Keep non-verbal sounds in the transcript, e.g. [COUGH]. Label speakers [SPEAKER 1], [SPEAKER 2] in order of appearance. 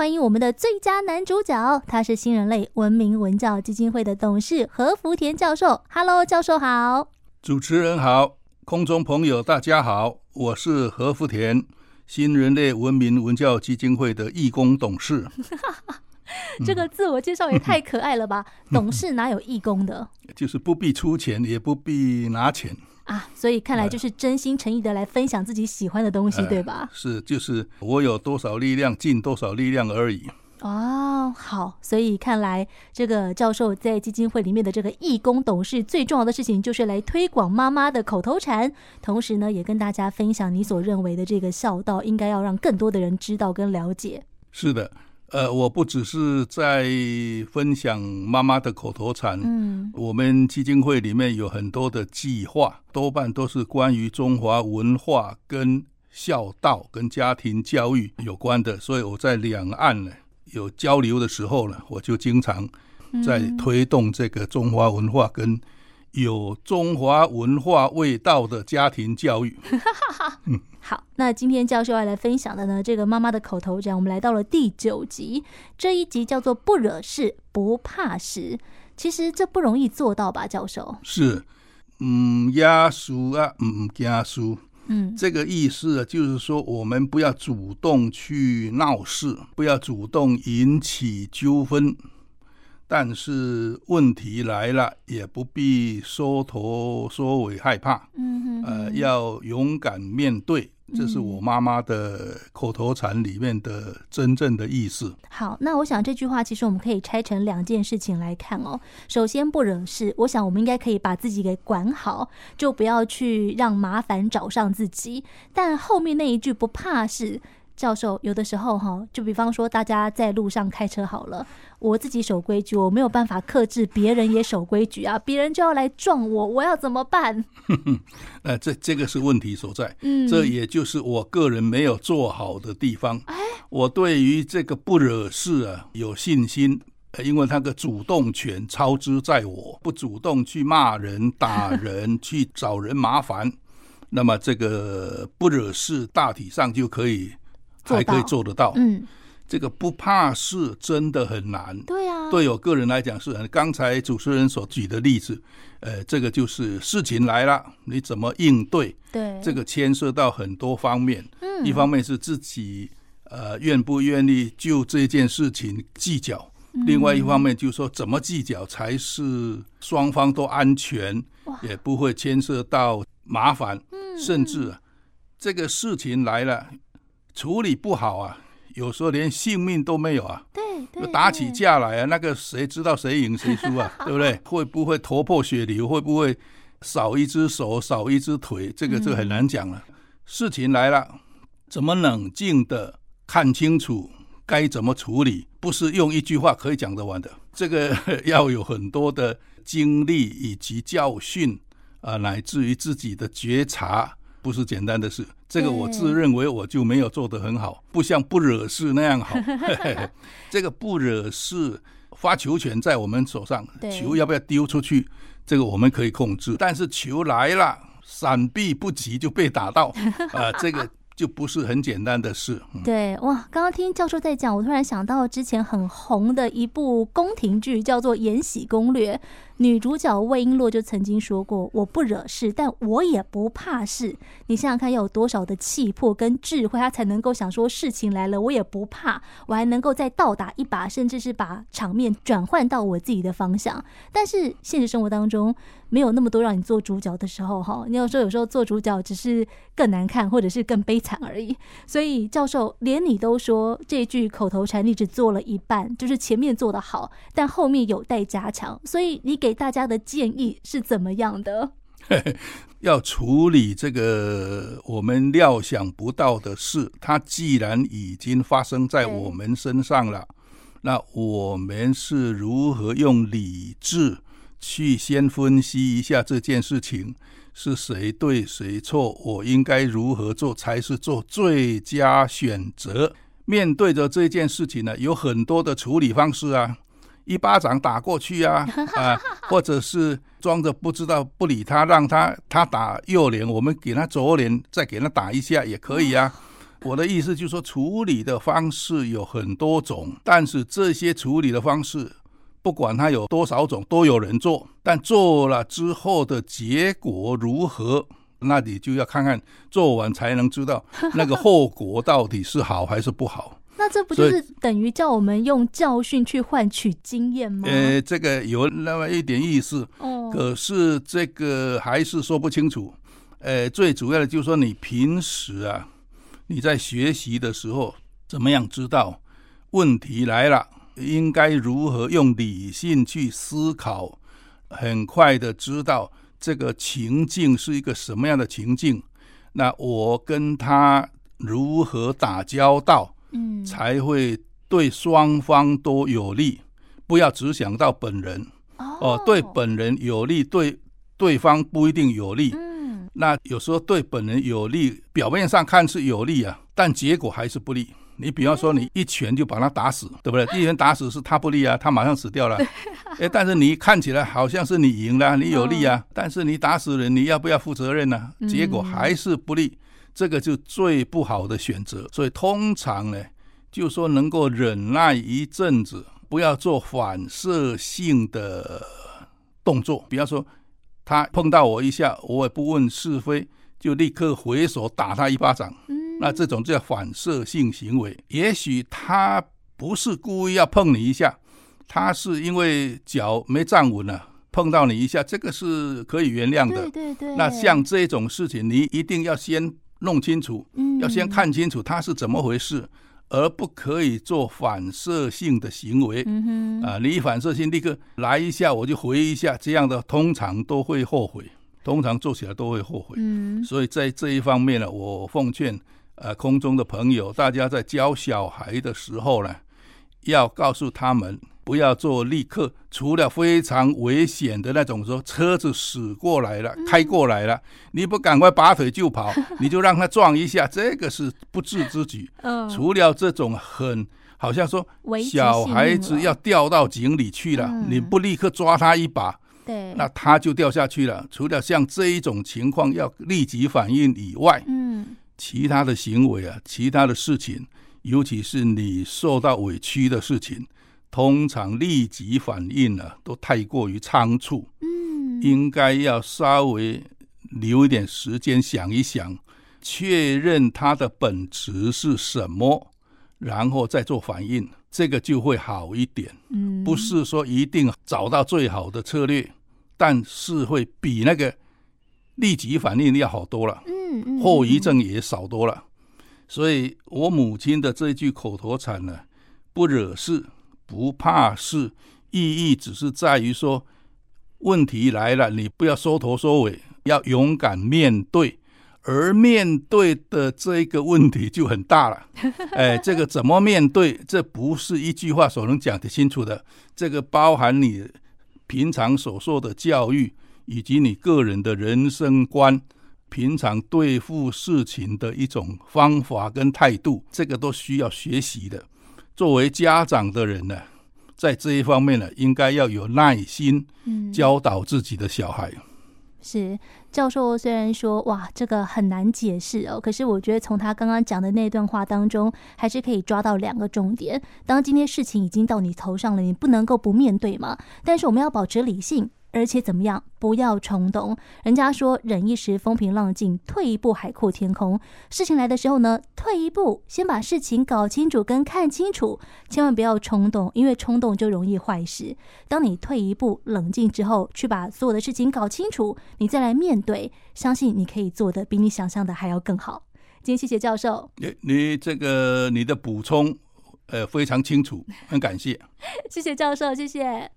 [SPEAKER 1] 欢迎我们的最佳男主角，他是新人类文明文教基金会的董事何福田教授。Hello，教授好。
[SPEAKER 2] 主持人好，空中朋友大家好，我是何福田，新人类文明文教基金会的义工董事。[LAUGHS]
[SPEAKER 1] 这个自我介绍也太可爱了吧！[LAUGHS] 董事哪有义工的？
[SPEAKER 2] 就是不必出钱，也不必拿钱
[SPEAKER 1] 啊，所以看来就是真心诚意的来分享自己喜欢的东西，呃、对吧？
[SPEAKER 2] 是，就是我有多少力量尽多少力量而已。
[SPEAKER 1] 哦，好，所以看来这个教授在基金会里面的这个义工董事，最重要的事情就是来推广妈妈的口头禅，同时呢，也跟大家分享你所认为的这个孝道，应该要让更多的人知道跟了解。
[SPEAKER 2] 是的。呃，我不只是在分享妈妈的口头禅，嗯，我们基金会里面有很多的计划，多半都是关于中华文化跟孝道跟家庭教育有关的，所以我在两岸呢有交流的时候呢，我就经常在推动这个中华文化跟有中华文化味道的家庭教育。
[SPEAKER 1] 嗯 [LAUGHS] 好，那今天教授要来分享的呢，这个妈妈的口头禅，我们来到了第九集，这一集叫做“不惹事，不怕事”。其实这不容易做到吧，教授？
[SPEAKER 2] 是，嗯，压输啊，嗯，嗯，这个意思就是说，我们不要主动去闹事，不要主动引起纠纷，但是问题来了，也不必缩头缩尾害怕，嗯哼，哼，呃，要勇敢面对。这是我妈妈的口头禅里面的真正的意思。
[SPEAKER 1] 好，那我想这句话其实我们可以拆成两件事情来看哦。首先，不惹事，我想我们应该可以把自己给管好，就不要去让麻烦找上自己。但后面那一句不怕事。教授，有的时候哈，就比方说大家在路上开车好了，我自己守规矩，我没有办法克制别人也守规矩啊，别人就要来撞我，我要怎么办？[LAUGHS]
[SPEAKER 2] 呃，这这个是问题所在，嗯，这也就是我个人没有做好的地方。哎，我对于这个不惹事啊有信心，因为他的主动权操之在我，不主动去骂人、打人、[LAUGHS] 去找人麻烦，那么这个不惹事大体上就可以。还可以做得到，嗯，这个不怕事真的很难，
[SPEAKER 1] 对啊，
[SPEAKER 2] 对我个人来讲是很。刚才主持人所举的例子，呃，这个就是事情来了，你怎么应对？
[SPEAKER 1] 对，
[SPEAKER 2] 这个牵涉到很多方面，嗯，一方面是自己呃愿不愿意就这件事情计较，另外一方面就是说怎么计较才是双方都安全，也不会牵涉到麻烦，甚至这个事情来了。处理不好啊，有时候连性命都没有啊。
[SPEAKER 1] 对，对，
[SPEAKER 2] 打起架来啊，那个谁知道谁赢谁输啊？[LAUGHS] 对不对？会不会头破血流？会不会少一只手、少一只腿？这个就很难讲了。嗯。事情来了，怎么冷静的看清楚该怎么处理？不是用一句话可以讲得完的。这个要有很多的经历以及教训啊，乃至于自己的觉察。不是简单的事，这个我自认为我就没有做得很好，不像不惹事那样好。[LAUGHS] [LAUGHS] 这个不惹事，发球权在我们手上，球要不要丢出去，这个我们可以控制。但是球来了，闪避不及就被打到，[LAUGHS] 啊，这个。就不是很简单的事。
[SPEAKER 1] 对，哇，刚刚听教授在讲，我突然想到之前很红的一部宫廷剧，叫做《延禧攻略》，女主角魏璎珞就曾经说过：“我不惹事，但我也不怕事。”你想想看，要有多少的气魄跟智慧，她才能够想说事情来了，我也不怕，我还能够再倒打一把，甚至是把场面转换到我自己的方向。但是现实生活当中，没有那么多让你做主角的时候，哈，你要说有时候做主角只是更难看，或者是更悲惨而已。所以教授连你都说这句口头禅你只做了一半，就是前面做的好，但后面有待加强。所以你给大家的建议是怎么样的？[LAUGHS]
[SPEAKER 2] 要处理这个我们料想不到的事，它既然已经发生在我们身上了，那我们是如何用理智？去先分析一下这件事情是谁对谁错，我应该如何做才是做最佳选择？面对着这件事情呢，有很多的处理方式啊，一巴掌打过去啊，[LAUGHS] 啊，或者是装着不知道不理他，让他他打右脸，我们给他左脸，再给他打一下也可以啊。我的意思就是说，处理的方式有很多种，但是这些处理的方式，不管它有多少种，都有人做。但做了之后的结果如何，那你就要看看做完才能知道 [LAUGHS] 那个后果到底是好还是不好。
[SPEAKER 1] 那这不就是等于叫我们用教训去换取经验吗？
[SPEAKER 2] 呃，这个有那么一点意思。哦。可是这个还是说不清楚。呃，最主要的就是说，你平时啊，你在学习的时候，怎么样知道问题来了，应该如何用理性去思考，很快的知道这个情境是一个什么样的情境，那我跟他如何打交道？嗯，才会对双方都有利，不要只想到本人哦，哦，对本人有利，对对方不一定有利。嗯，那有时候对本人有利，表面上看是有利啊，但结果还是不利。你比方说，你一拳就把他打死，对不对？一拳打死是他不利啊，他马上死掉了。哎，但是你看起来好像是你赢了，你有利啊，但是你打死人，你要不要负责任呢？结果还是不利。这个就最不好的选择，所以通常呢，就说能够忍耐一阵子，不要做反射性的动作。比方说，他碰到我一下，我也不问是非，就立刻回手打他一巴掌。那这种叫反射性行为。也许他不是故意要碰你一下，他是因为脚没站稳了，碰到你一下，这个是可以原谅的。
[SPEAKER 1] 对对对。
[SPEAKER 2] 那像这种事情，你一定要先。弄清楚，要先看清楚它是怎么回事，而不可以做反射性的行为。嗯啊，你反射性立刻来一下，我就回一下，这样的通常都会后悔，通常做起来都会后悔。所以在这一方面呢，我奉劝呃空中的朋友，大家在教小孩的时候呢，要告诉他们。不要做立刻，除了非常危险的那种，说车子驶过来了，开过来了，你不赶快拔腿就跑，[LAUGHS] 你就让他撞一下，这个是不智之举。[LAUGHS] 除了这种很好像说小孩子要掉到井里去了，你不立刻抓他一把，对，那他就掉下去了。除了像这一种情况要立即反应以外，嗯，其他的行为啊，其他的事情，尤其是你受到委屈的事情。通常立即反应呢、啊，都太过于仓促。嗯，应该要稍微留一点时间想一想，确认它的本质是什么，然后再做反应，这个就会好一点。嗯，不是说一定找到最好的策略，但是会比那个立即反应要好多了。嗯嗯，后遗症也少多了。所以我母亲的这句口头禅呢，不惹事。不怕事，意义只是在于说，问题来了，你不要缩头缩尾，要勇敢面对。而面对的这个问题就很大了。[LAUGHS] 哎，这个怎么面对？这不是一句话所能讲得清楚的。这个包含你平常所受的教育，以及你个人的人生观，平常对付事情的一种方法跟态度，这个都需要学习的。作为家长的人呢，在这一方面呢，应该要有耐心教导自己的小孩。嗯、
[SPEAKER 1] 是教授虽然说哇，这个很难解释哦，可是我觉得从他刚刚讲的那段话当中，还是可以抓到两个重点。当今天事情已经到你头上了，你不能够不面对嘛。但是我们要保持理性。而且怎么样？不要冲动。人家说忍一时风平浪静，退一步海阔天空。事情来的时候呢，退一步，先把事情搞清楚跟看清楚，千万不要冲动，因为冲动就容易坏事。当你退一步，冷静之后，去把所有的事情搞清楚，你再来面对，相信你可以做的比你想象的还要更好。今天谢谢教授，
[SPEAKER 2] 你你这个你的补充，呃，非常清楚，很感谢。[LAUGHS]
[SPEAKER 1] 谢谢教授，谢谢。